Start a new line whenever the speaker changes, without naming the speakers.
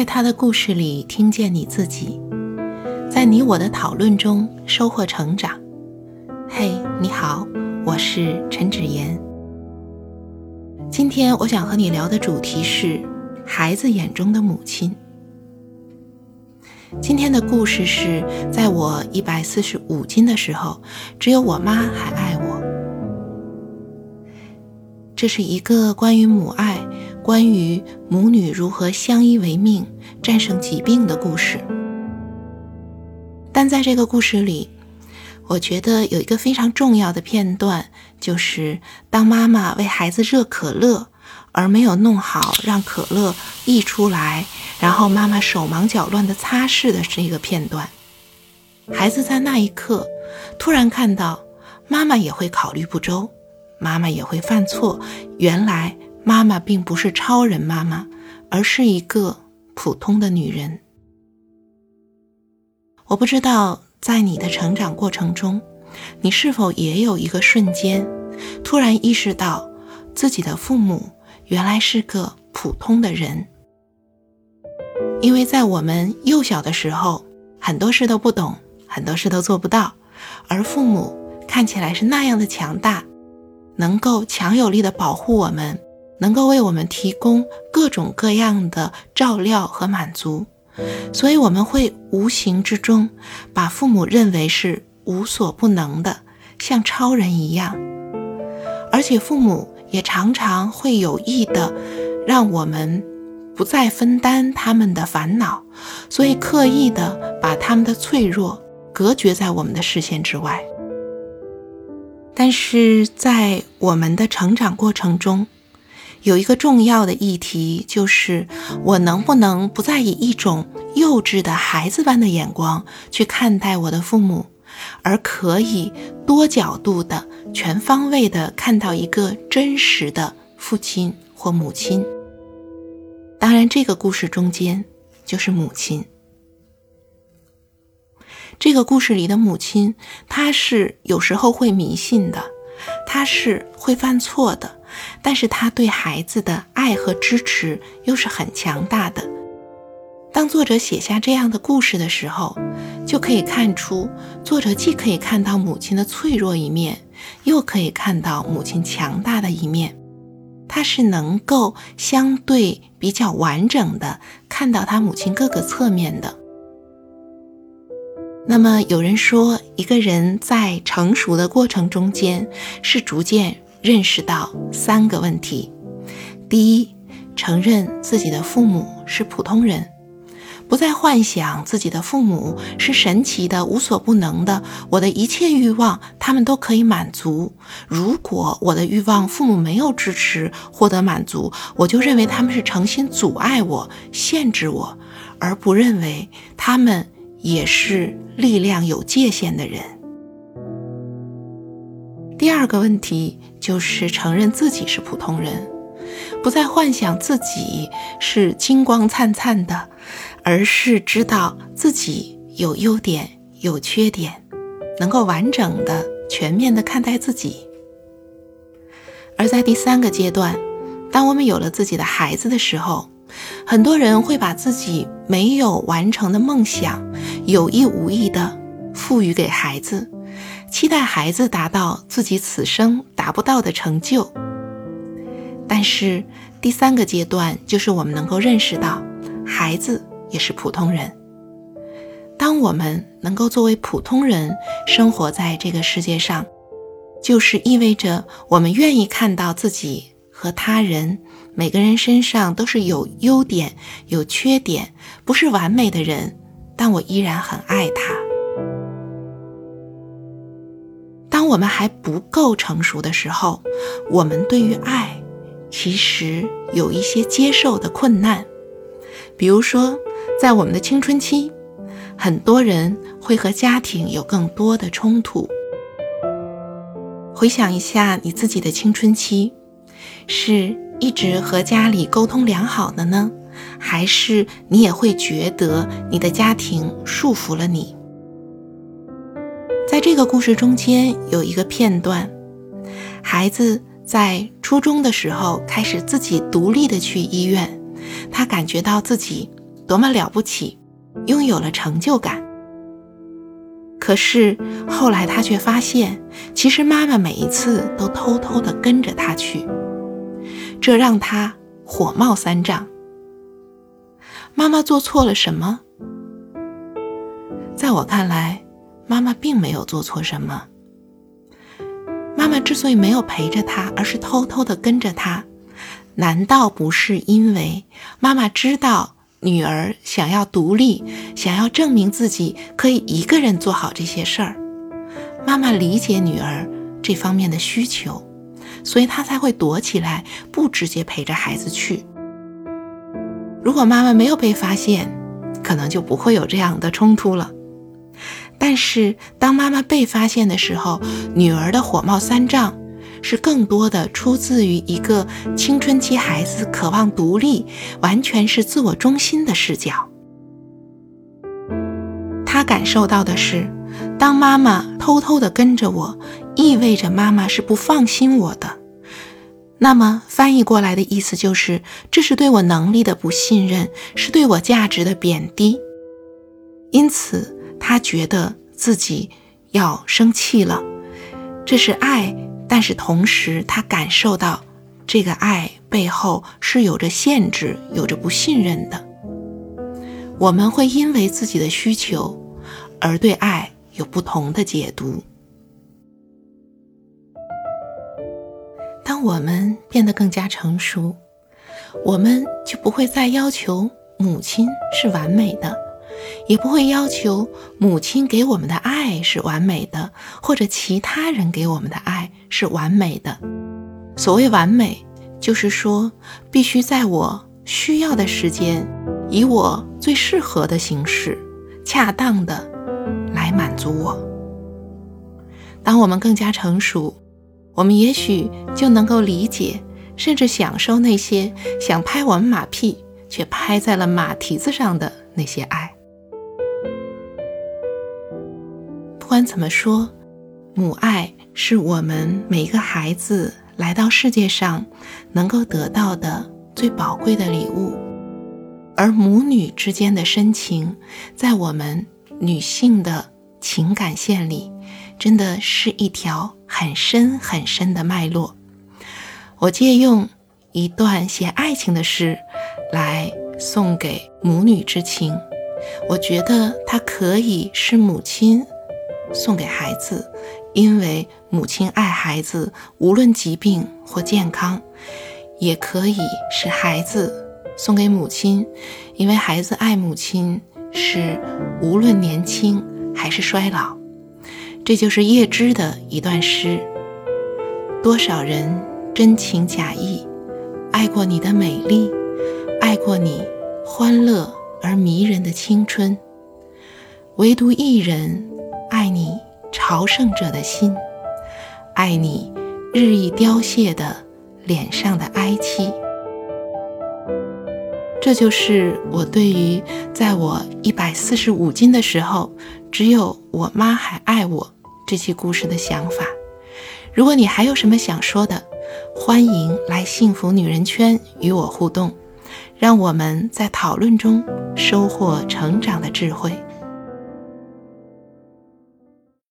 在他的故事里听见你自己，在你我的讨论中收获成长。嘿，你好，我是陈芷妍。今天我想和你聊的主题是孩子眼中的母亲。今天的故事是在我一百四十五斤的时候，只有我妈还爱我。这是一个关于母爱。关于母女如何相依为命、战胜疾病的故事，但在这个故事里，我觉得有一个非常重要的片段，就是当妈妈为孩子热可乐，而没有弄好让可乐溢出来，然后妈妈手忙脚乱地擦拭的这个片段。孩子在那一刻突然看到，妈妈也会考虑不周，妈妈也会犯错，原来。妈妈并不是超人妈妈，而是一个普通的女人。我不知道在你的成长过程中，你是否也有一个瞬间，突然意识到自己的父母原来是个普通的人。因为在我们幼小的时候，很多事都不懂，很多事都做不到，而父母看起来是那样的强大，能够强有力的保护我们。能够为我们提供各种各样的照料和满足，所以我们会无形之中把父母认为是无所不能的，像超人一样。而且父母也常常会有意的让我们不再分担他们的烦恼，所以刻意的把他们的脆弱隔绝在我们的视线之外。但是在我们的成长过程中，有一个重要的议题，就是我能不能不再以一种幼稚的孩子般的眼光去看待我的父母，而可以多角度的、全方位的看到一个真实的父亲或母亲。当然，这个故事中间就是母亲。这个故事里的母亲，她是有时候会迷信的，她是会犯错的。但是他对孩子的爱和支持又是很强大的。当作者写下这样的故事的时候，就可以看出，作者既可以看到母亲的脆弱一面，又可以看到母亲强大的一面。他是能够相对比较完整的看到他母亲各个侧面的。那么有人说，一个人在成熟的过程中间是逐渐。认识到三个问题：第一，承认自己的父母是普通人，不再幻想自己的父母是神奇的、无所不能的，我的一切欲望他们都可以满足。如果我的欲望父母没有支持、获得满足，我就认为他们是诚心阻碍我、限制我，而不认为他们也是力量有界限的人。第二个问题就是承认自己是普通人，不再幻想自己是金光灿灿的，而是知道自己有优点有缺点，能够完整的、全面的看待自己。而在第三个阶段，当我们有了自己的孩子的时候，很多人会把自己没有完成的梦想有意无意的赋予给孩子。期待孩子达到自己此生达不到的成就，但是第三个阶段就是我们能够认识到，孩子也是普通人。当我们能够作为普通人生活在这个世界上，就是意味着我们愿意看到自己和他人每个人身上都是有优点、有缺点，不是完美的人，但我依然很爱他。我们还不够成熟的时候，我们对于爱其实有一些接受的困难。比如说，在我们的青春期，很多人会和家庭有更多的冲突。回想一下你自己的青春期，是一直和家里沟通良好的呢，还是你也会觉得你的家庭束缚了你？在这个故事中间有一个片段，孩子在初中的时候开始自己独立的去医院，他感觉到自己多么了不起，拥有了成就感。可是后来他却发现，其实妈妈每一次都偷偷的跟着他去，这让他火冒三丈。妈妈做错了什么？在我看来，妈妈并没有做错什么。妈妈之所以没有陪着他，而是偷偷的跟着他，难道不是因为妈妈知道？女儿想要独立，想要证明自己可以一个人做好这些事儿。妈妈理解女儿这方面的需求，所以她才会躲起来，不直接陪着孩子去。如果妈妈没有被发现，可能就不会有这样的冲突了。但是当妈妈被发现的时候，女儿的火冒三丈。是更多的出自于一个青春期孩子渴望独立、完全是自我中心的视角。他感受到的是，当妈妈偷偷的跟着我，意味着妈妈是不放心我的。那么翻译过来的意思就是，这是对我能力的不信任，是对我价值的贬低。因此，他觉得自己要生气了。这是爱。但是同时，他感受到这个爱背后是有着限制、有着不信任的。我们会因为自己的需求而对爱有不同的解读。当我们变得更加成熟，我们就不会再要求母亲是完美的。也不会要求母亲给我们的爱是完美的，或者其他人给我们的爱是完美的。所谓完美，就是说必须在我需要的时间，以我最适合的形式，恰当的来满足我。当我们更加成熟，我们也许就能够理解，甚至享受那些想拍我们马屁却拍在了马蹄子上的那些爱。不管怎么说，母爱是我们每个孩子来到世界上能够得到的最宝贵的礼物，而母女之间的深情，在我们女性的情感线里，真的是一条很深很深的脉络。我借用一段写爱情的诗来送给母女之情，我觉得它可以是母亲。送给孩子，因为母亲爱孩子，无论疾病或健康，也可以是孩子送给母亲，因为孩子爱母亲，是无论年轻还是衰老。这就是叶芝的一段诗：多少人真情假意，爱过你的美丽，爱过你欢乐而迷人的青春，唯独一人。朝圣者的心，爱你日益凋谢的脸上的哀戚。这就是我对于在我一百四十五斤的时候，只有我妈还爱我这期故事的想法。如果你还有什么想说的，欢迎来幸福女人圈与我互动，让我们在讨论中收获成长的智慧。